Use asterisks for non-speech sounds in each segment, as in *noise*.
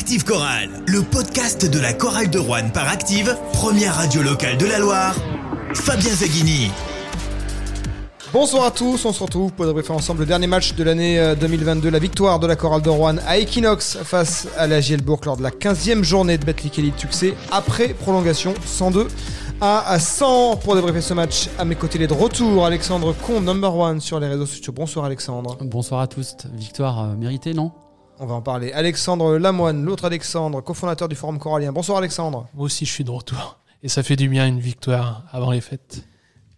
Active Chorale, le podcast de la chorale de Rouen par Active, première radio locale de la Loire. Fabien Zaghini. Bonsoir à tous, on se retrouve pour débriefer ensemble le dernier match de l'année 2022, la victoire de la chorale de Rouen à Equinox face à la Gielbourg lors de la 15e journée de Betclic Elite succès après prolongation 102 à 100 pour débriefer ce match. À mes côtés, les de retour, Alexandre Combe, number one sur les réseaux sociaux. Bonsoir Alexandre. Bonsoir à tous. Victoire euh, méritée, non? On va en parler. Alexandre Lamoine, l'autre Alexandre, cofondateur du Forum Corallien. Bonsoir Alexandre. Moi aussi, je suis de retour. Et ça fait du bien une victoire avant les fêtes.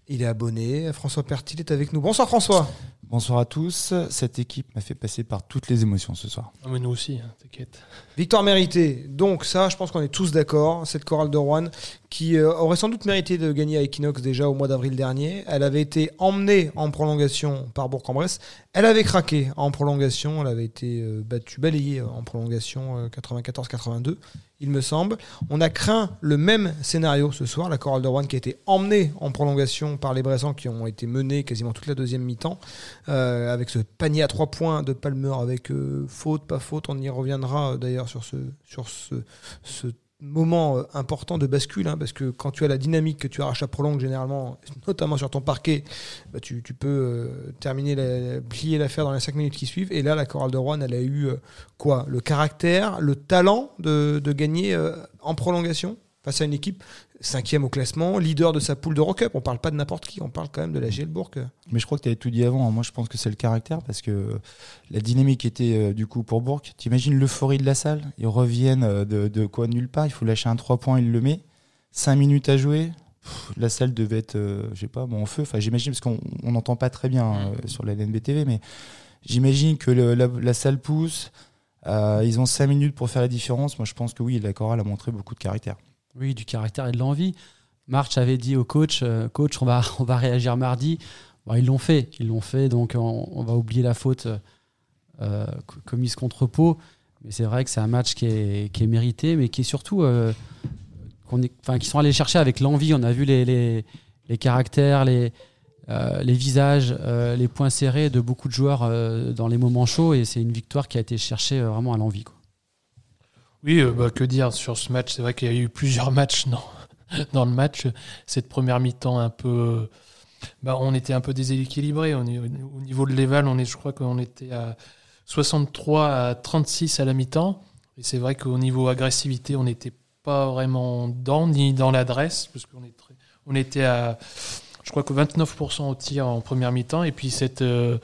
Il est abonné. François Pertil est avec nous. Bonsoir François. Bonsoir à tous. Cette équipe m'a fait passer par toutes les émotions ce soir. Ah, mais nous aussi, hein, t'inquiète. Victoire méritée. Donc ça, je pense qu'on est tous d'accord. Cette chorale de Rouen qui euh, aurait sans doute mérité de gagner à Equinox déjà au mois d'avril dernier. Elle avait été emmenée en prolongation par Bourg-en-Bresse. Elle avait craqué en prolongation. Elle avait été euh, battue, balayée en prolongation 94-82, euh, il me semble. On a craint le même scénario ce soir. La chorale de Rouen qui a été emmenée en prolongation par les Bressans qui ont été menés quasiment toute la deuxième mi-temps. avec ce panier à trois points de Palmer avec faute, pas faute. On y reviendra d'ailleurs sur ce, sur ce, ce moment euh, important de bascule, hein, parce que quand tu as la dynamique que tu arraches à prolongue généralement, notamment sur ton parquet, bah, tu, peux euh, terminer, la, plier l'affaire dans les 5 minutes qui suivent. Et là, la chorale de Rouen, elle a eu euh, quoi? Le caractère, le talent de, de gagner en prolongation? Face à une équipe cinquième au classement, leader de sa poule de Rock On parle pas de n'importe qui, on parle quand même de la Gielbourg. Mais je crois que tu avais tout dit avant. Moi, je pense que c'est le caractère parce que la dynamique était euh, du coup pour Bourg. T'imagines l'euphorie de la salle? Ils reviennent euh, de, quoi? Nulle part. Il faut lâcher un 3 points, il le met. 5 minutes à jouer. la salle devait être, euh, je sais pas, bon, en feu. Enfin, j'imagine parce qu'on n'entend pas très bien sur la LNBTV, mais j'imagine que la, salle pousse. ils ont 5 minutes pour faire la différence. Moi, je pense que oui, la chorale a montré beaucoup de caractère. Oui, du caractère et de l'envie. March avait dit au coach, euh, coach, on va, *laughs* on va réagir mardi. ils l'ont fait, ils l'ont fait, donc on, va oublier la faute euh, commise contre Pau. Mais c'est vrai que c'est un match qui est, mérité, mais qui est surtout euh, est, qui sont allés chercher avec l'envie. On a vu les, caractères, les visages, les points serrés de beaucoup de joueurs dans les moments chauds, et c'est une victoire qui a été cherchée vraiment à l'envie. Oui, euh, bah, que dire sur ce match? C'est vrai qu'il y a eu plusieurs *laughs* matchs dans, le match. Cette première mi-temps un peu. Bah, on était un peu déséquilibré. au niveau de l'éval, on est, je crois qu'on était à 63 à 36 à la mi-temps. Et c'est vrai qu'au niveau agressivité, on n'était pas vraiment dans, ni dans l'adresse, parce qu'on on était à, je crois que 29% au tir en première mi-temps. Et puis cette. Euh,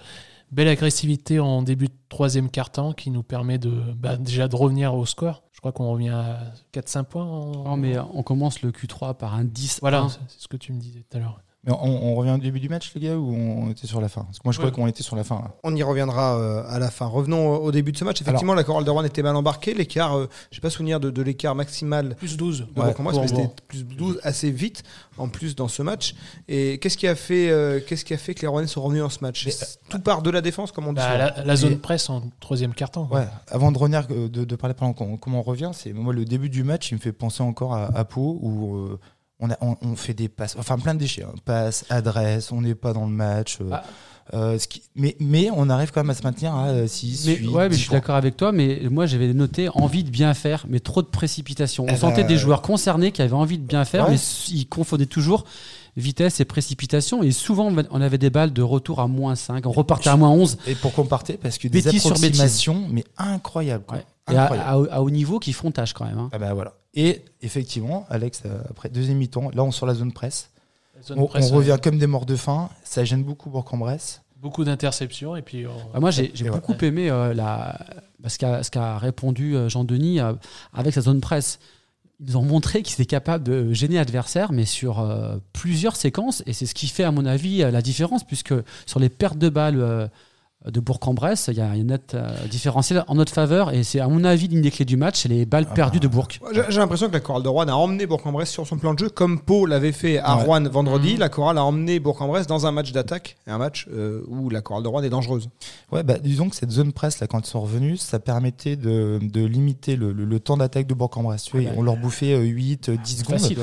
belle agressivité en début de troisième quart-temps qui nous permet de bah, déjà de revenir au score. Je crois qu'on revient à 4-5 points. Non, mais on commence le Q3 par un 10. Voilà, c'est ce que tu me disais tout à l'heure. Mais on, revient au début du match, les gars, ou on était sur la fin? Parce que moi, je crois qu'on était sur la fin. On y reviendra euh, à la fin. Revenons au début de ce match. Effectivement, la chorale de Rouen était mal embarquée. L'écart, je euh, je sais pas souvenir de, l'écart maximal. Plus 12. De ouais, c'était plus 12 assez vite, en plus, dans ce match. Et qu'est-ce qui, a fait, euh, qu'est-ce qui a fait que les Rouennais sont revenus dans ce match? Tout part de la défense, comme on dit. Bah, la, zone presse en troisième quart-temps. Ouais. Avant de revenir, de, parler pendant comment on revient, c'est moi le début du match, il me fait penser encore à, à Pau, où on, a, on, fait des passes, enfin plein de déchets, hein. passes, adresses, on n'est pas dans le match. Euh, ah. euh, ce qui, mais, mais on arrive quand même à se maintenir à 6 euh, mais, Ouais, mais je suis d'accord avec toi, mais moi j'avais noté envie de bien faire, mais trop de précipitation. On eh sentait ben, des joueurs concernés qui avaient envie de bien faire, mais ils confondaient toujours vitesse et précipitation. Et souvent, on avait des balles de retour à moins 5. On repartait à moins 11. Et pour partait Parce que des approximations, mais incroyables. Et à, haut niveau qui font tâche quand même. Hein. Ah ben voilà. Et effectivement, Alex, euh, après deuxième mi-temps, là on est sur la zone presse. on, revient comme des morts de faim. Ça gêne beaucoup Bourg-en-Bresse. Beaucoup d'interceptions. et puis. Ah, moi j'ai beaucoup aimé euh, la, ce qu'a répondu euh, Jean-Denis avec sa zone presse. Ils ont montré qu'ils étaient capables de gêner l'adversaire, mais sur plusieurs séquences. Et c'est ce qui fait, à mon avis, la différence, puisque sur les pertes de balles de Bourg-en-Bresse. Il y a une net euh, différentiel en notre faveur et c'est à mon avis l'une des clés du match, c'est les balles ah perdues de Bourg. J'ai l'impression que la chorale de Rouen a emmené Bourg-en-Bresse sur son plan de jeu comme Pau l'avait fait à Rouen vendredi. Mmh. La chorale a emmené Bourg-en-Bresse dans un match d'attaque, un match euh, où la chorale de Rouen est dangereuse. Ouais, bah, disons que cette zone presse là, quand ils sont revenus, ça permettait de, limiter le, temps d'attaque de Bourg-en-Bresse. Ah on leur bouffait 8, euh, 10 secondes.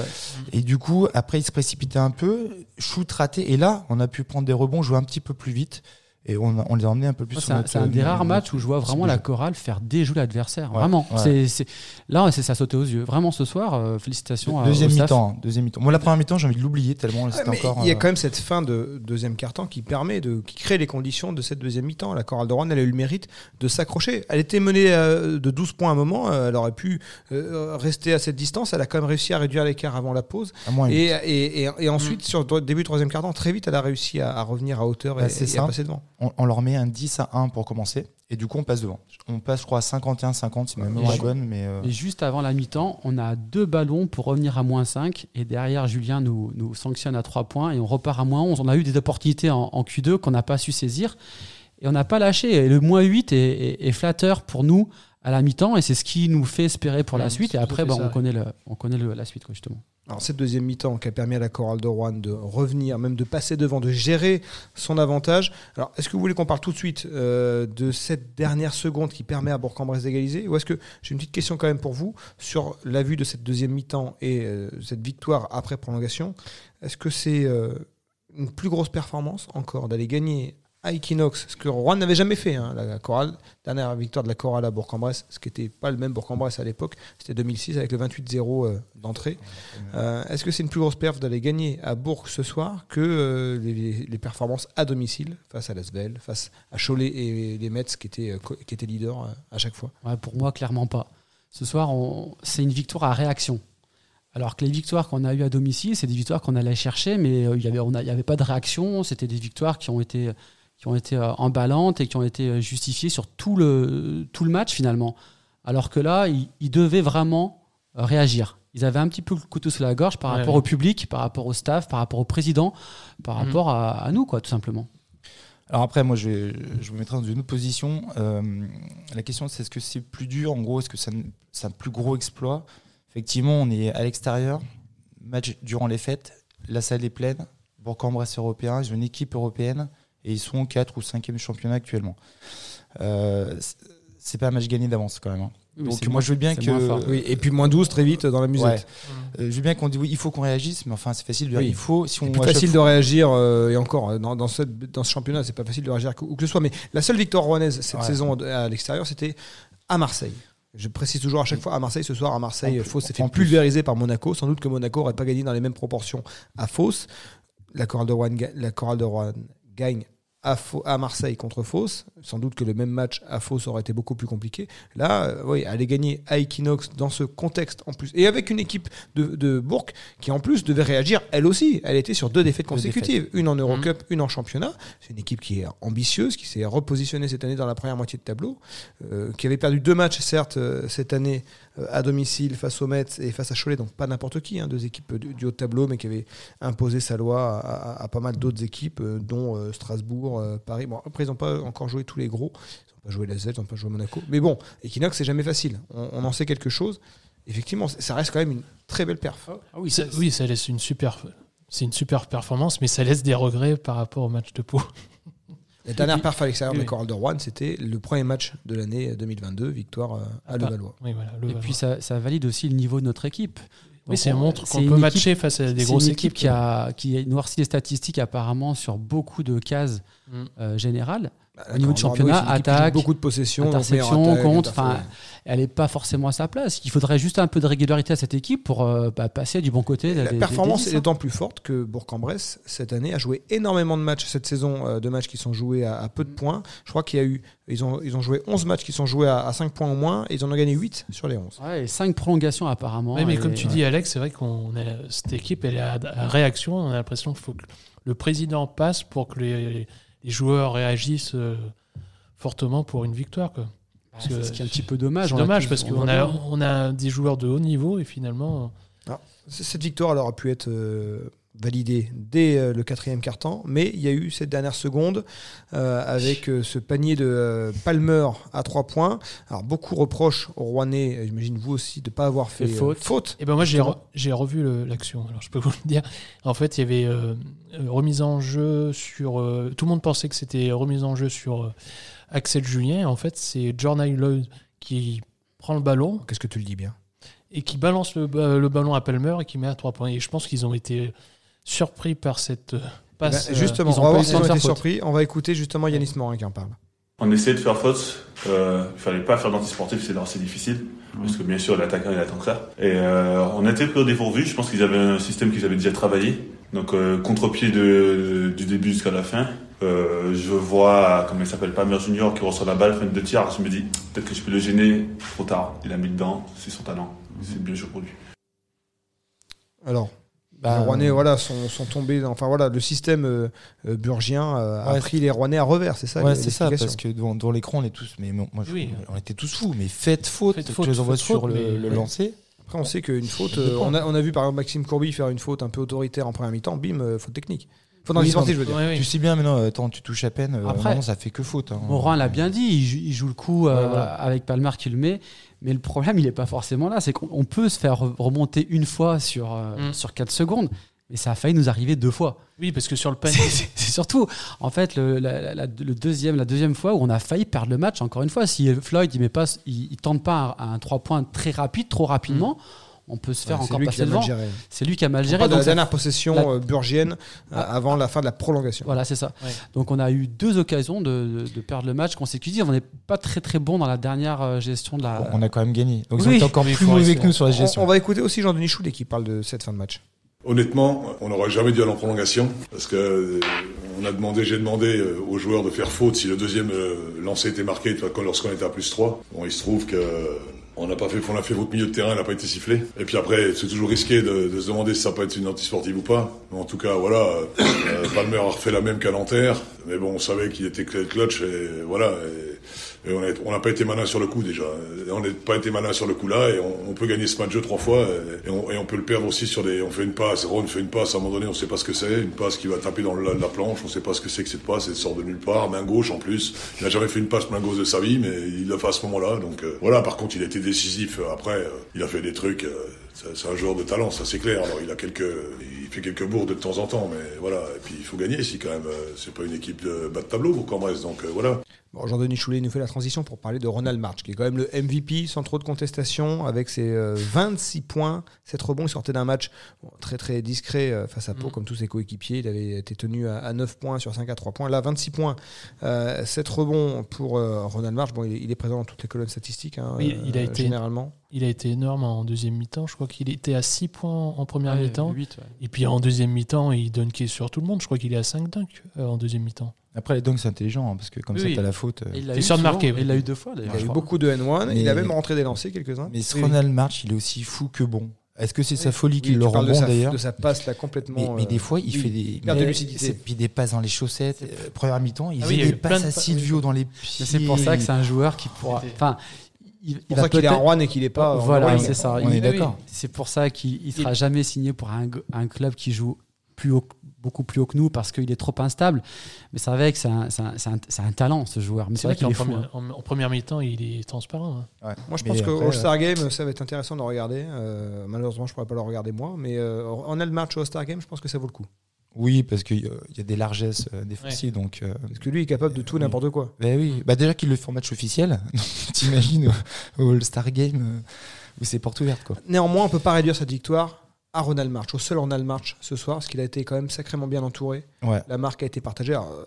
Et du coup, après, ils se précipitaient un peu, shoot raté. Et là, on a pu prendre des rebonds, jouer un petit peu plus vite. Et on, a- on les a emmenés un peu plus C'est un, notre- c'est un des rares notre- matchs où je vois vraiment la chorale faire déjouer l'adversaire. Ouais, Vraiment. ouais. C'est- Là, c'est ça sautait aux yeux. Vraiment ce soir, euh, félicitations à- Deuxième au staff. mi-temps. hein, Deuxième mi-temps. Moi, la première mi-temps, j'ai envie de l'oublier tellement Ouais, c'était mais encore. il y a euh, quand même cette fin de deuxième quart-temps qui permet de qui crée les conditions de cette deuxième mi-temps. La chorale de Rouen, elle a eu le mérite de s'accrocher. Elle était menée euh, de 12 points à un moment, euh, elle aurait pu euh, rester à cette distance, elle a quand même réussi à réduire l'écart avant la pause. à moins Et, et, et, et ensuite, sur le début de troisième quart-temps, très vite, elle a réussi à, à revenir à hauteur et, Bah, et à passer devant. On, on leur met un 10 à 1 pour commencer. Et du coup, on passe devant. On passe, je crois, à 51-50, si ma mémoire est bonne. Mais euh, Et juste avant la mi-temps, on a deux ballons pour revenir à moins 5. Et derrière, Julien nous, nous sanctionne à 3 points et on repart à moins 11. On a eu des opportunités en, en Q2 qu'on n'a pas su saisir. Et on n'a pas lâché. Et le moins 8 est, est- est flatteur pour nous à la mi-temps. Et c'est ce qui nous fait espérer pour la suite. Et après, bah, on, ouais. connaît le, on connaît le- la suite, quoi, justement. Alors cette deuxième mi-temps qui a permis à la chorale de Rouen de revenir, même de passer devant, de gérer son avantage. Alors est-ce que vous voulez qu'on parle tout de suite euh, de cette dernière seconde qui permet à Bourg-en-Bresse d'égaliser? Ou est-ce que j'ai une petite question quand même pour vous sur la vue de cette deuxième mi-temps et euh, cette victoire après prolongation? Est-ce que c'est euh, une plus grosse performance encore d'aller gagner à Equinox, ce que Rouen n'avait jamais fait, hein, la chorale, dernière victoire de la chorale à Bourg-en-Bresse, ce qui n'était pas le même Bourg-en-Bresse à l'époque, c'était 2006 avec le 28-0 euh, d'entrée. Euh, Est-ce que c'est une plus grosse perf d'aller gagner à Bourg ce soir que euh, les, performances à domicile face à Lasvel, face à Cholet et les Mets qui étaient, qui étaient leaders à chaque fois? Pour moi, clairement pas. Ce soir, c'est une victoire à réaction. Alors que les victoires qu'on a eues à domicile, c'est des victoires qu'on allait chercher, mais il n'y avait, avait pas de réaction. C'était des victoires qui ont été, qui ont été euh, emballantes et qui ont été euh, justifiées sur tout le, tout le match finalement. Alors que là, ils, ils devaient vraiment euh, réagir. Ils avaient un petit peu le couteau sous la gorge par Ouais, rapport ouais. au public, par rapport au staff, par rapport au président, par Mhm. rapport à, à nous, quoi, tout simplement. Alors après, moi, je, vais, je me mettrai dans une autre position. Euh, la question, c'est est-ce que c'est plus dur En gros, est-ce que c'est un, c'est un plus gros exploit? Effectivement, on est à l'extérieur, match durant les fêtes, la salle est pleine, Bourg-en-Bresse européen, ils ont une équipe européenne et ils sont 4 ou 5e championnat actuellement. Euh, c'est- pas un match gagné d'avance quand même. hein. Oui, Donc moi, je veux bien que. Oui, et puis moins 12 très vite dans la. Ouais. Euh, je veux bien qu'on dise oui, il faut qu'on réagisse, mais enfin, c'est facile de dire Oui. il faut. Si on C'est plus facile de réagir, euh, et encore, euh, dans, dans, ce, dans ce championnat, c'est pas facile de réagir où que ce soit. Mais la seule victoire rouennaise cette Ouais. saison à l'extérieur, c'était à Marseille. Je précise toujours à chaque fois à Marseille, ce soir à Marseille, Fos s'est fait pulvériser par Monaco. Sans doute que Monaco n'aurait pas gagné dans les mêmes proportions à Fos. La chorale de Rouen, la chorale de Rouen gagne à, Marseille contre Fos. Sans doute que le même match à Fos aurait été beaucoup plus compliqué. Là, euh, oui, aller gagner à Equinox dans ce contexte en plus, et avec une équipe de, de Bourg qui en plus devait réagir elle aussi. Elle était sur deux défaites consécutives, une en Eurocup, une en championnat. C'est une équipe qui est ambitieuse, qui s'est repositionnée cette année dans la première moitié de tableau, euh, qui avait perdu deux matchs certes euh, cette année euh, à domicile face aux Mets et face à Cholet, donc pas n'importe qui, hein, deux équipes du, du haut de tableau, mais qui avaient imposé sa loi à, à- à pas mal d'autres équipes, dont Strasbourg, euh, Paris. Bon, après, ils n'ont pas encore joué tous les gros. Ils n'ont pas joué la Z, ils n'ont pas joué Monaco. Mais bon, Equinox, c'est jamais facile. On, on en sait quelque chose. Effectivement, ça reste quand même une très belle perf. Ah oui, Ça- oui, ça laisse une super. C'est une super performance, mais ça laisse des regrets par rapport au match de Pau. *laughs* La dernière perf à l'extérieur oui, de oui. Rouen, c'était le premier match de l'année 2022, victoire euh, à Ah, Levallois. Oui, voilà, le Et puis ça, ça valide aussi le niveau de notre équipe. Oui, on- montre c'est qu'on peut équipe- matcher face à des C'est grosses une équipe équipes. qui a, qui a noirci les statistiques apparemment sur beaucoup de cases Mm. euh, générales. Bah, Au niveau de championnat, attaque, beaucoup de possession, donc interception, contre, enfin, Elle n'est pas forcément à sa place. Il faudrait juste un peu de régularité à cette équipe pour euh, bah, passer du bon côté. La des- performance des est hein. d'autant plus forte que Bourg-en-Bresse, cette année, a joué énormément de matchs cette saison, euh, de matchs qui sont joués à, à peu de points. Je crois qu'il y a eu, ils ont, ils ont joué 11 matchs qui sont joués à, 5 points au moins, et ils en ont gagné 8 sur les 11. Ouais, et cinq prolongations apparemment. Ouais, mais Et- comme tu ouais. dis, Alex, c'est vrai qu'on cette équipe, elle est à, à réaction. On a l'impression qu'il faut que le président passe pour que les, les joueurs réagissent euh, fortement pour une victoire. Quoi. Bah, que- ce qui est un petit peu dommage. C'est On a dommage parce on qu'on a, on a des joueurs de haut niveau et finalement, Cette victoire, elle aurait pu être euh, validée dès euh, le quatrième quart-temps, mais il y a eu cette dernière seconde euh, avec euh, ce panier de euh, Palmer à 3 points. Alors beaucoup reprochent aux Rouennais, j'imagine vous aussi, de ne pas avoir fait, Fait faute. faute. Et ben moi j'ai Justement. re- j'ai revu l'action. Alors je peux *laughs* vous le dire. En fait, il y avait remise en jeu sur. tout le monde pensait que c'était remise en jeu sur Axel Julien. En fait, c'est Jordan Lloyd qui prend le ballon Qu'est-ce que tu le dis bien? Et qui balance le, le ballon à Palmer et qui met à trois points. Et je pense qu'ils ont été surpris par cette euh, passe. Ben, euh, justement, ils ont on va voir de surpris. On va écouter justement Yanis Morin qui en parle. On essayait de faire faute. Euh, il fallait pas faire d'antisportif, c'est assez difficile. Parce que bien sûr, l'attaquant, il attend que ça. Et euh, on a été pris au dépourvu. Je pense qu'ils avaient un système qu'ils avaient déjà travaillé. Donc, euh, contre-pied de, du début jusqu'à la fin. Euh, je vois, comment il s'appelle, Palmer Junior qui reçoit la balle, fin de tiers. Je me dis, peut-être que je peux le gêner. Trop tard. Il a mis dedans. C'est son talent. C'est bien joué pour lui. Alors, Bah, les Rouennais voilà, sont, sont tombés. dans- Enfin voilà, le système euh, euh, burgien euh, a pris les Rouennais à revers, c'est ça Ouais, les- c'est ça, parce que devant, devant l'écran, on est tous. Mais moi, je- Oui. on était tous fous. Mais faites faute, Faites je faute, les envoie faites sur faute, le, mais- le ouais. lancer. Après, on sait qu'une faute. Euh, on, a, on a vu par exemple Maxime Courby faire une faute un peu autoritaire en première mi-temps, bim, euh, faute technique. Faute dans Oui, les je veux dire. oui. Tu sais bien, mais non, attends, tu touches à peine. euh, Après- non, ça fait que faute. hein. Morin l'a bien dit, il joue, il joue le coup euh, Ouais, voilà. avec Palmer qui le met. Mais le problème, il n'est pas forcément là. C'est qu'on on peut se faire re- remonter une fois sur, euh, Mm. sur 4 secondes. Mais ça a failli nous arriver deux fois. Oui, parce que sur le *laughs* panier. C'est surtout, en fait, le, la, la- le deuxième, la deuxième fois où on a failli perdre le match. Encore une fois, si Floyd il met pas, il, il tente pas un, 3 points très rapide, trop rapidement, on peut se faire Ouais, encore lui qui passer a mal devant. géré. C'est lui qui a mal géré. donc la dernière possession la- euh, burgienne euh, Ah. avant la fin de la prolongation. Voilà, c'est ça. Ouais. Donc on a eu deux occasions de, de- de perdre le match consécutif. On n'est pas très très bon dans la dernière euh, gestion de la. Bon, on a quand même gagné. Donc Oui. ils ont été encore plus mauvais que nous sur la On, gestion. on va écouter aussi Jean-Denis Choulet qui parle de cette fin de match. Honnêtement, on n'aurait jamais dû aller en prolongation parce que on a demandé, j'ai demandé aux joueurs de faire faute si le deuxième lancer était marqué lorsqu'on était à plus 3. Bon, il se trouve que on n'a pas fait, on a fait votre milieu de terrain, il n'a pas été sifflé. Et puis après, c'est toujours risqué de, se demander si ça peut être une antisportive ou pas. En tout cas, voilà, euh, Palmer a refait la même qu'à. Mais bon, on savait qu'il était clutch et voilà. Et on n'a pas été malin sur le coup déjà. On n'a pas été malin sur le coup là et on, on peut gagner ce match trois fois et, on, et on peut le perdre aussi sur des. On fait une passe, Ron fait une passe à un moment donné, on sait pas ce que c'est, une passe qui va taper dans la, la planche, on sait pas ce que c'est que cette passe, elle sort de nulle part, main gauche en plus. Il n'a jamais fait une passe main gauche de sa vie, mais il l'a fait à ce moment-là. Donc euh, voilà. Par contre, il a été décisif euh, après. euh, il a fait des trucs. euh, c'est un joueur de talent, ça c'est clair. Alors il a quelques, il fait quelques bourdes de temps en temps, mais voilà. Et puis il faut gagner ici quand même. Euh, C'est pas une équipe de bas de tableau pour Cambrai, donc euh, voilà. Bon, Jean-Denis Choulet nous fait la transition pour parler de Ronald March, qui est quand même le MVP sans trop de contestation, avec ses euh, 26 points, 7 rebonds. Il sortait d'un match bon, très très discret euh, face à Pau, Mhm. comme tous ses coéquipiers. Il avait été tenu à, à 9 points sur 5 à 3 points. Là, 26 points, euh, 7 rebonds pour euh, Ronald March. Bon, il, est- il est présent dans toutes les colonnes statistiques, hein, Oui, il a euh, été- généralement. Il a été énorme en deuxième mi-temps. Je crois qu'il était à 6 points en première Ouais, mi-temps. ouais. Et puis en deuxième mi-temps, il dunkait sur tout le monde. Je crois qu'il est à 5 dunks euh, en deuxième mi-temps. Après, les dunks, c'est intelligent hein, parce que comme Oui, ça, t'as la faute. euh. Il l'a C'est eu sûr de marquer, oui. Il l'a eu deux fois Il a eu crois. beaucoup de N1. Mais- Il a même rentré des lancers, quelques-uns. Mais ce Oui, Ronald March, il est aussi fou que bon. Est-ce que c'est sa folie qui le rend bon d'ailleurs De sa passe là complètement. mais, mais euh, des fois, il oui, fait des, de lucidité. puis des passes dans les chaussettes. euh, première mi-temps, il Ah il a des passes de à Silvio dans les pieds. c'est pour ça que c'est un joueur qui pourra. Enfin, il, C'est il pour va ça qu'il est à peut-être- Rouen et qu'il est pas. Voilà, c'est ça. On Il- est d'accord. C'est pour ça qu'il ne sera jamais signé pour un, un club qui joue plus haut, beaucoup plus haut que nous parce qu'il est trop instable. Mais c'est vrai que c'est un, c'est un- c'est un- c'est un talent, ce joueur. Mais c'est C'est vrai vrai qu'il qu'en première, hein. en, en première mi-temps, il est transparent. hein. Ouais. Moi, je Mais pense que après, All-Star Game, ça va être intéressant de le regarder. Euh, malheureusement, je ne pourrais pas le regarder moi. Mais euh, en le match au All-Star Game, je pense que ça vaut le coup. Oui, parce qu'il y a- il y a des largesses euh, défensives. Donc, euh, Parce que lui il est capable de tout, Oui. n'importe quoi. ben oui. Bah déjà qu'il le fait en match officiel. *laughs* T'imagines au, au All-Star Game euh, où c'est porte ouverte. Quoi. Néanmoins, on ne peut pas réduire cette victoire à Ronald March, au seul Ronald March ce soir, parce qu'il a été quand même sacrément bien entouré. Ouais. La marque a été partagée. Alors, euh,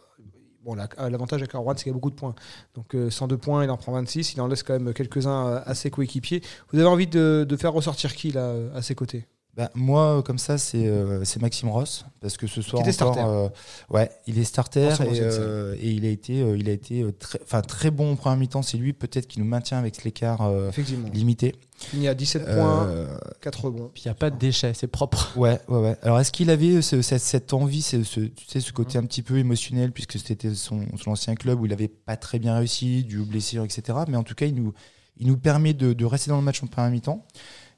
bon, la- l'avantage avec Rouen, c'est qu'il y a beaucoup de points. Donc, euh, 102 points, il en prend 26. Il en laisse quand même quelques-uns à ses coéquipiers. Vous avez envie de, de faire ressortir qui, là, à ses côtés? Bah, moi, comme ça, c'est euh, c'est Maxime Ross parce que ce soir Qui était encore, starter. euh, ouais, il est starter et, euh, et il a été, euh, il a été euh, très, enfin très bon en première mi-temps. C'est lui peut-être qui nous maintient avec l'écart euh, limité. Il y a 17 points, Euh, 4 rebonds. Puis il n'y a pas de déchets, c'est propre. Ouais, ouais, ouais. Alors, est-ce qu'il avait ce- cette, cette envie, ce, ce- tu sais, ce côté un petit peu émotionnel, puisque c'était son, son ancien club où il avait pas très bien réussi, dû aux blessures, etc. Mais en tout cas, il nous, il nous permet de, de rester dans le match en première mi-temps.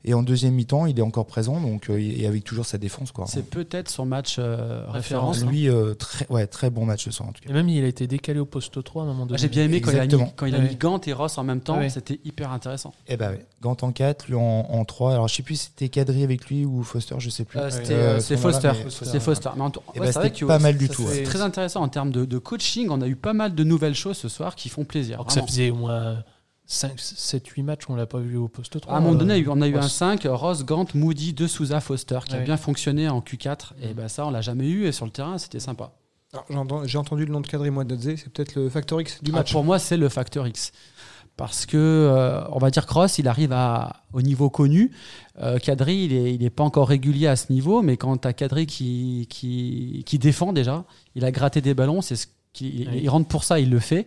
Et en deuxième mi-temps, il est encore présent, donc euh, et avec toujours sa défense, quoi. C'est peut-être son match euh, référence. Lui, euh, très, ouais, très bon match ce soir, en tout cas. Et même, il a été décalé au poste 3 à un moment donné. J'ai bien aimé quand il, a mis, quand il a Ouais. mis Gant et Ross en même temps, Ouais. c'était hyper intéressant. Eh ben ouais. Gant en 4, lui en, en 3. Alors je sais plus si c'était Kadri avec lui ou Foster, je sais plus. Euh, c'était c'est Foster. mais- C'est Foster. Mais en tout- ouais, ben, c'est vrai c'était que pas mal du ça, tout, C'est ouais. très intéressant en termes de, de coaching. On a eu pas mal de nouvelles choses ce soir qui font plaisir. Alors ça faisait au moins 7-8 matchs, on l'a pas vu au poste 3. À un moment donné, euh, on a eu un 5, Ross, Gant, Moody, De Souza, Foster, qui a bien fonctionné en Q4. Et ben ça, on l'a jamais eu. Et sur le terrain, c'était sympa. J'ai entendu- le nom de Kadri Moadadze, c'est peut-être le facteur X du Ah, match. pour moi, c'est le facteur X. Parce que, euh, on va dire, Cross, il arrive à, au niveau connu. Euh, Kadri, il n'est il est pas encore régulier à ce niveau, mais quand tu as Kadri qui, qui, qui défend déjà, il a gratté des ballons, c'est ce il- Oui. il rentre pour ça, il le fait.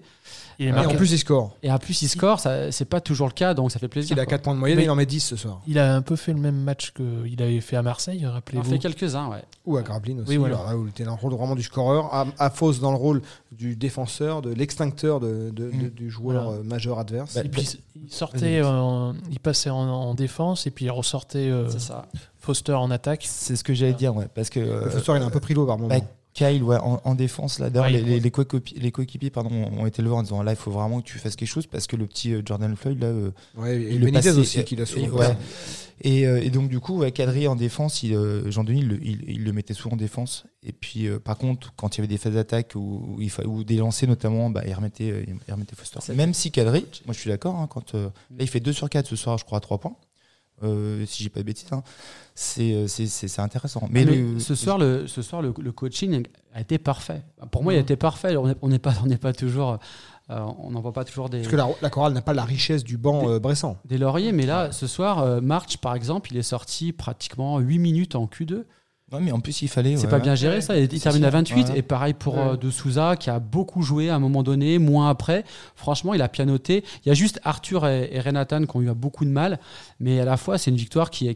Il Et en plus, il score. Et en plus, il score, ça- c'est pas toujours le cas, donc ça fait plaisir. Il a quoi. 4 points de moyenne Mais- il en met 10 ce soir. il a un peu fait le même match qu'il avait fait à Marseille, Il en rappelez-vous. fait quelques-uns, ouais. Ou à Grappling aussi. Oui, voilà. alors là, où il était dans le rôle vraiment du scoreur. À, à Fos dans le rôle du défenseur, de l'extincteur de, de- de- Mm. du joueur Voilà. euh, majeur adverse. Et puis il sortait, en- il passait en, en défense et puis il ressortait euh, ça. Foster en attaque. C'est ce que j'allais dire, ouais. Parce que. euh, Foster, il a un peu pris l'eau par moment. bah, Kyle, ouais, en, en défense, là, d'ailleurs, Ouais, les, il- les, les coéquipiers, les coéquipiers, pardon, ont été le voir en disant là, il faut vraiment que tu fasses quelque chose parce que le petit euh, Jordan Floyd, là, euh, ouais, et il le Benitez aussi, qui l'a souvent et, fait. ouais. et, euh, et donc, du coup, ouais, Kadri en défense, il, Jean-Denis, il, le- il, il le mettait souvent en défense. Et puis, euh, par contre, quand il y avait des phases d'attaque ou, ou, des lancers notamment, bah, il, remettait, il remettait Foster. Même si Kadri, moi je suis d'accord, hein, quand euh, là, il fait 2 sur 4 ce soir, je crois, à 3 points. Euh, si j'ai pas de bêtises, hein. c'est euh, c'est- c'est- c'est intéressant. Mais, Mais le- ce soir, le, ce soir le, le coaching a été parfait. Pour moi, il a Mhm. été parfait. On n'est pas, on n'est pas toujours, euh, on n'en voit pas toujours des, Parce que la, la chorale n'a pas la richesse du banc euh, Bressan. des lauriers. Mais là, ce soir, euh, March, par exemple, il est sorti pratiquement 8 minutes en Q2. Ouais, mais en plus, il fallait. C'est ouais, pas ouais. bien géré ça. Il, termine à sûr. 28 Ouais. et pareil pour Ouais. euh, De Souza qui a beaucoup joué à un moment donné, moins après. Franchement, il a pianoté. Il y a juste Arthur et, et Renatan qui ont eu beaucoup de mal, mais à la fois c'est une victoire qui,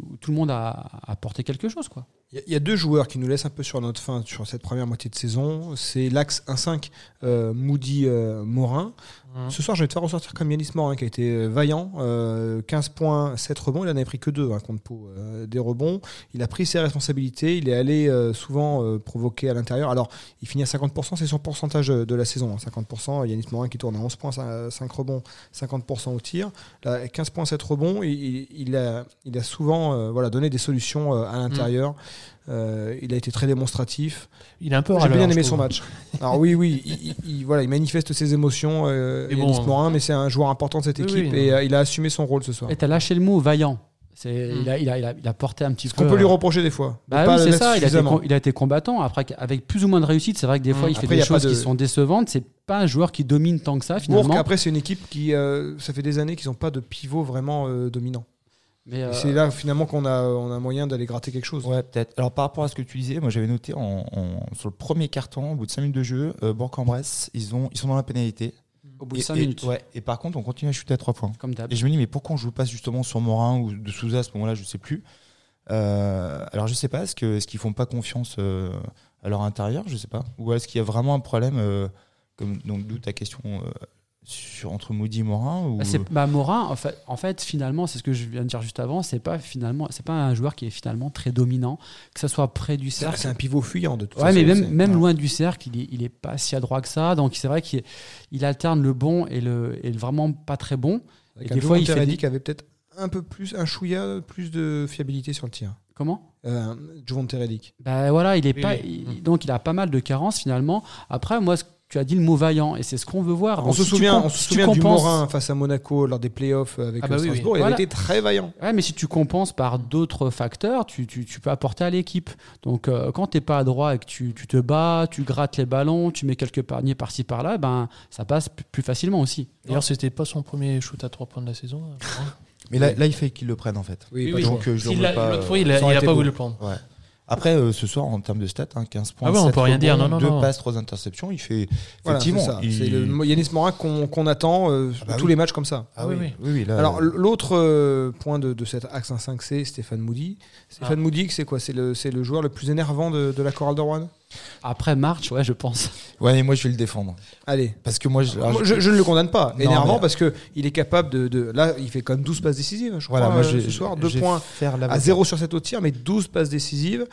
où tout le monde a apporté quelque chose quoi. Il y a- il y a deux joueurs qui nous laissent un peu sur notre fin sur cette première moitié de saison. C'est l'axe 1-5, euh, Moody euh, Morin. Mhm. Ce soir, je vais te faire ressortir comme Yanis Morin, qui a été euh, vaillant. euh, 15 points, 7 rebonds. Il n'en avait pris que 2 contre Pau. euh, des rebonds. Il a pris ses responsabilités. Il est allé euh, souvent euh, provoquer à l'intérieur. Alors, il finit à 50%, c'est son pourcentage de la saison. hein, 50%. Yanis Morin qui tourne à 11 points, 5 rebonds, 50% au tir. Là, 15 points, 7 rebonds. Il, il- a, il a souvent euh, voilà, donné des solutions euh, à l'intérieur. Euh, il a été très démonstratif. Il est un peu J'ai bien aimé trouve. son match. Alors oui, oui, il, il- il- voilà, il manifeste ses émotions, euh, bon, Morin, mais c'est un joueur important de cette équipe oui, et euh, il a assumé son rôle ce soir. Et t'as lâché le mot vaillant. C'est, Mm. il, a, il, a, il, a, il a porté un petit Ce peu. qu'on peut lui euh, reprocher des fois. Bah pas oui, c'est ça. Il a, été, suffisamment. com- il a été combattant. Après, avec plus ou moins de réussite, c'est vrai que des fois, Mm. il fait Après, des choses de- qui sont décevantes. C'est pas un joueur qui domine tant que ça, finalement. Bourg, après, c'est une équipe qui, euh, ça fait des années qu'ils n'ont pas de pivot vraiment euh, dominant. Mais, euh, C'est là finalement qu'on a, on a moyen d'aller gratter quelque chose. Ouais, peut-être. Alors, par rapport à ce que tu disais, moi j'avais noté en, en- sur le premier carton, au bout de 5 minutes de jeu, euh, Bourg-en-Bresse, ils, ont- ils sont dans la pénalité. au bout de Et- 5 et- minutes, Ouais, et par contre, on continue à shooter à 3 points. comme d'hab. Et je me dis, mais pourquoi on joue pas justement sur Morin ou de Souza à ce moment-là Je sais plus. Euh, alors, je sais pas, est-ce que- est-ce qu'ils font pas confiance euh, à leur intérieur Je sais pas. Ou est-ce qu'il y a vraiment un problème, euh, comme, donc d'où ta question euh, sur, entre Moody et Morin ou... Bah, c'est- bah, Morin, en fait, en fait, finalement, c'est ce que je viens de dire juste avant. C'est pas finalement, c'est pas un joueur qui est finalement très dominant, que ce soit près du cercle. c'est un pivot fuyant de toute Ouais, façon. mais même, c'est- même ouais. loin du cercle, il est, il est pas si adroit que ça. Donc c'est vrai qu'il il alterne le bon et le, et le vraiment pas très bon. Avec et un des fois, il fait des- avait peut-être un peu plus, un chouïa plus de fiabilité sur le tir. Comment? Euh, Juventus Redick. Ben voilà, il est Oui, pas, oui. il- donc il a pas mal de carences finalement. Après, moi, ce- tu as dit le mot vaillant et c'est ce qu'on veut voir. On Donc, se si tu souvient, on se si tu souvient du Morin face à Monaco lors des playoffs avec Ah bah euh, oui, oui. Strasbourg. Il Voilà. avait été très vaillant. Ouais, mais si tu compenses par d'autres facteurs, tu, tu- tu peux apporter à l'équipe. Donc, euh, quand t'es pas adroit et que tu, tu te bats, tu grattes les ballons, tu mets quelques paniers par-ci par-là, ben ça passe plus facilement aussi. D'ailleurs, c'était pas son premier shoot à 3 points de la saison. hein. Mais là, là, il fait qu'ils le prennent en fait. Oui, Oui, pas. Donc, je fois, il a, il a été pas voulu le prendre. Ouais. Après, euh, ce soir, en termes de stats, hein, 15 points, Ah ouais, on 7 peut rien dire, non, non, deux non. passes, 3 interceptions. Il fait Voilà, c'est effectivement. ça. il- C'est le Yanis Morin qu'on attend euh, Ah bah tous oui. les matchs comme ça. Ah oui, oui, oui. oui, oui, là, Alors euh, l'autre euh, point de, de cet axe 1-5C, Stéphane Moody. Stéphane Moody, c'est quoi? C'est le, c'est le joueur le plus énervant de, de la chorale de Rouen? Après March, ouais, je pense. ouais, mais moi je vais le défendre Allez. parce que moi, je, alors, Moi, je- je, ne le condamne pas. Non, Énervant mais- parce que il est capable de, de- Là, il fait quand même 12 passes décisives, je crois, voilà, moi euh, je ce soir. je 2 vais points faire à l'avocat. 0 sur 7 au tir, mais 12 passes décisives,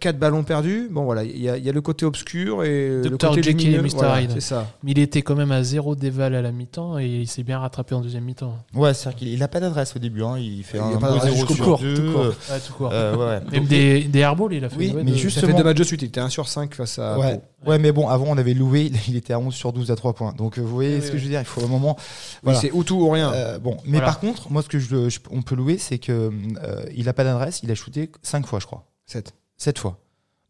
4 ballons perdus. Bon, voilà, il y, a- il y a le côté obscur et le Dr. côté Jekyll et. Mr. Voilà, Hyde. c'est ça. Mais il était quand même à 0 déval à la mi-temps et il s'est bien rattrapé en deuxième mi-temps. Ouais, c'est-à-dire qu'il il a pas d'adresse au début. Hein. Il fait Il a un pas d'adresse beau 0 jusqu'au sur court, 2. tout court. euh, Ouais, tout court. euh, ouais. Même Donc, des, des airballs, il a fait. Oui, mais de- juste- Ça fait Justement. deux matchs de suite. Il était 1 sur sur 5 face à. Ouais. Ouais, mais bon, avant, on avait loué, *laughs* il était à 11 sur 12 à 3 points. Donc, euh, vous voyez Oui, ce oui, que je veux dire Il faut un moment. Oui, Voilà. c'est ou tout ou rien. Euh, bon, mais Voilà. par contre, moi, ce que je, je- on peut louer, c'est que euh, il a pas d'adresse, il a shooté 5 fois, je crois. 7. 7 fois.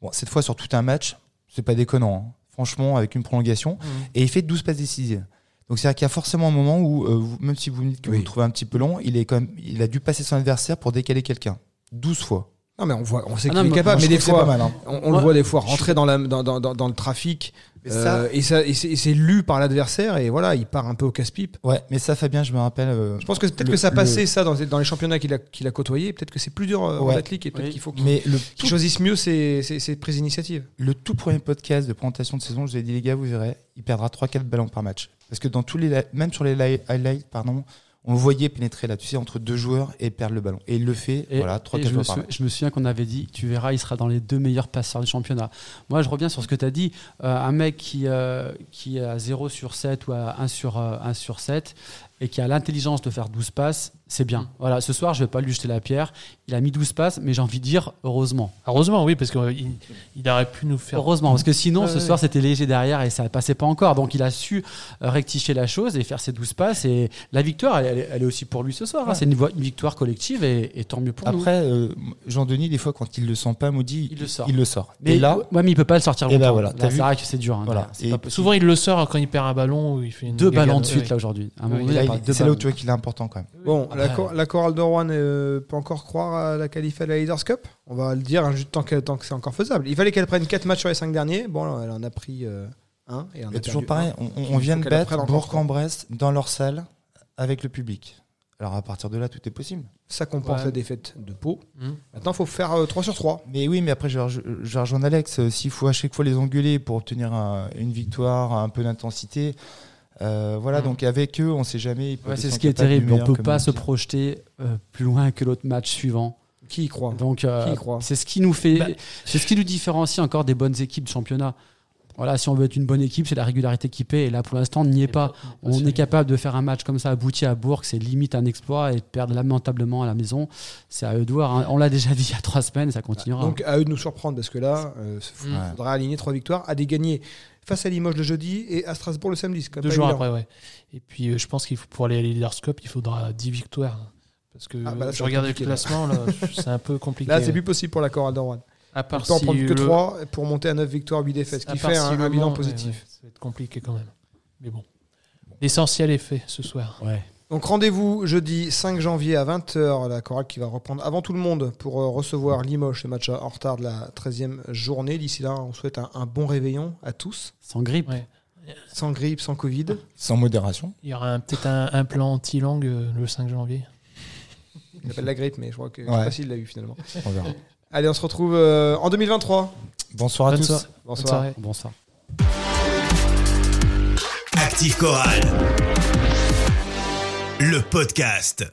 Bon, 7 fois sur tout un match, c'est pas déconnant. hein. Franchement, avec une prolongation. Et il fait 12 passes décisives. Donc, c'est-à-dire qu'il y a forcément un moment où, euh, vous- même si vous me dites que Oui. vous le trouvez un petit peu long, il, est quand même, il a dû passer son adversaire pour décaler quelqu'un. 12 fois. Non, mais on, voit, on sait Ah qu'il est capable, mais des fois, pas mal. hein. on, on Moi, le voit des fois rentrer dans, la, dans, dans, dans, dans le trafic. Mais ça- euh, et ça- et c'est lu par l'adversaire, et voilà, il part un peu au casse-pipe. Ouais, mais ça, Fabien, je me rappelle. euh, Je pense que peut-être Le- que ça le- passait ça dans, dans les championnats qu'il a, qu'il a côtoyés. Peut-être que c'est plus dur euh, en Ouais. athlète et peut-être Oui. qu'il faut qu'il mais le qu'il choisisse mieux ses, ses, ses prises d'initiative. Le tout premier podcast de présentation de saison, je vous ai dit, les gars, vous verrez, il perdra 3-4 ballons par match. Parce que dans tous les, li- même sur les li- highlights, pardon, on voyait pénétrer là, tu sais, entre deux joueurs et perdre le ballon. Et il le fait, Et, voilà, et 3-4 je, me fois je souviens qu'on avait dit, tu verras, il sera dans les deux meilleurs passeurs du championnat. Moi, je reviens sur ce que tu as dit. Euh, un mec qui, euh, qui est à 0 sur 7 ou à 1 sur, euh, 1 sur 7 et qui a l'intelligence de faire 12 passes, c'est bien. Voilà, ce soir, je vais pas lui jeter la pierre. Il a mis 12 passes, mais j'ai envie de dire heureusement. Heureusement, oui, parce qu'il il aurait pu nous faire. Heureusement, parce que sinon, Ouais, ce ouais. soir, c'était léger derrière et ça ne passait pas encore. Donc, il a su euh, rectifier la chose et faire ses 12 passes. Et la victoire, elle, elle est- aussi pour lui ce soir. hein. C'est une, victoire collective et, et tant mieux pour nous. Après, euh, Jean-Denis, des fois, quand il le sent pas maudit, Il le sort. Il le sort. Mais, et là, ouais, mais il peut pas le sortir et longtemps. là, voilà, Là, t'as c'est vrai que c'est dur. hein, Voilà. là. Et. Souvent, il le sort quand il perd un ballon ou il fait une deux ballons de suite Ouais. là aujourd'hui. À un moment Oui, donné, c'est là où tu vois qu'il est important quand même. Bon, la, cor- la chorale de Rouen euh, peut encore croire à la qualif à la Leaders Cup? On va le dire hein, juste tant que, tant que c'est encore faisable. Il fallait qu'elle prenne 4 matchs sur les 5 derniers. Bon, elle en a pris 1 et elle en a toujours pareil, un. on, on- on vient de battre Bourg-en-Bresse dans leur salle avec le public. Alors à partir de là, tout est possible. Ça compense Ouais. la défaite de Pau. Hum. Maintenant, il faut faire 3 sur 3. Mais oui, mais après, je, je, je rejoins Alex. euh, S'il faut à chaque fois les engueuler pour obtenir un- une victoire, un peu d'intensité, euh, voilà. Mm. Donc avec eux, on sait jamais. Ouais, c'est ce qui est terrible. On meilleur, peut pas se dit. projeter euh, plus loin que l'autre match suivant. Qui y croit? Donc euh, Qui y croit? c'est ce qui nous fait, Bah. c'est ce qui nous différencie encore des bonnes équipes de championnat. Voilà, si on veut être une bonne équipe, c'est la régularité qui paie. Et là, pour l'instant, on n'y est pas. On est capable de faire un match comme ça abouti à Bourg, c'est limite un exploit et de perdre lamentablement à la maison. C'est à eux de voir. hein. On l'a déjà dit il y a trois semaines, ça continuera. Donc à eux de nous surprendre parce que là, il Mm. faudra aligner 3 victoires à des gagnés face à Limoges le jeudi et à Strasbourg le samedi. Deux jours évident. après, ouais. Et puis, euh, je pense qu'il faut pour aller à Leaders Cup, il faudra 10 victoires. Parce que Ah, bah là, je regarde le classement, c'est un peu compliqué. Là, c'est plus possible pour la chorale de Rouen. À part si prendre que le- 3 pour monter à 9 victoires, 8 défaites, ce qui fait si un, le un bilan ouais, positif. ouais, ça va être compliqué quand même. Mais bon. L'essentiel est fait ce soir. Ouais. Donc rendez-vous jeudi 5 janvier à 20h, la chorale qui va reprendre avant tout le monde pour euh, recevoir Limoges, ce match en retard de la 13e journée. D'ici là, on souhaite un, un bon réveillon à tous, Sans grippe. Ouais. sans grippe, sans Covid. Sans modération. Il y aura peut-être un, un plan anti-langue euh, le 5 janvier. Il appelle la grippe, mais je crois que Ouais. s'il l'a eu finalement. On verra. Allez, on se retrouve euh, en 2023. Bonsoir à Bonne tous. Bonsoir. Bonne. Bonsoir. Active Chorale. Le podcast.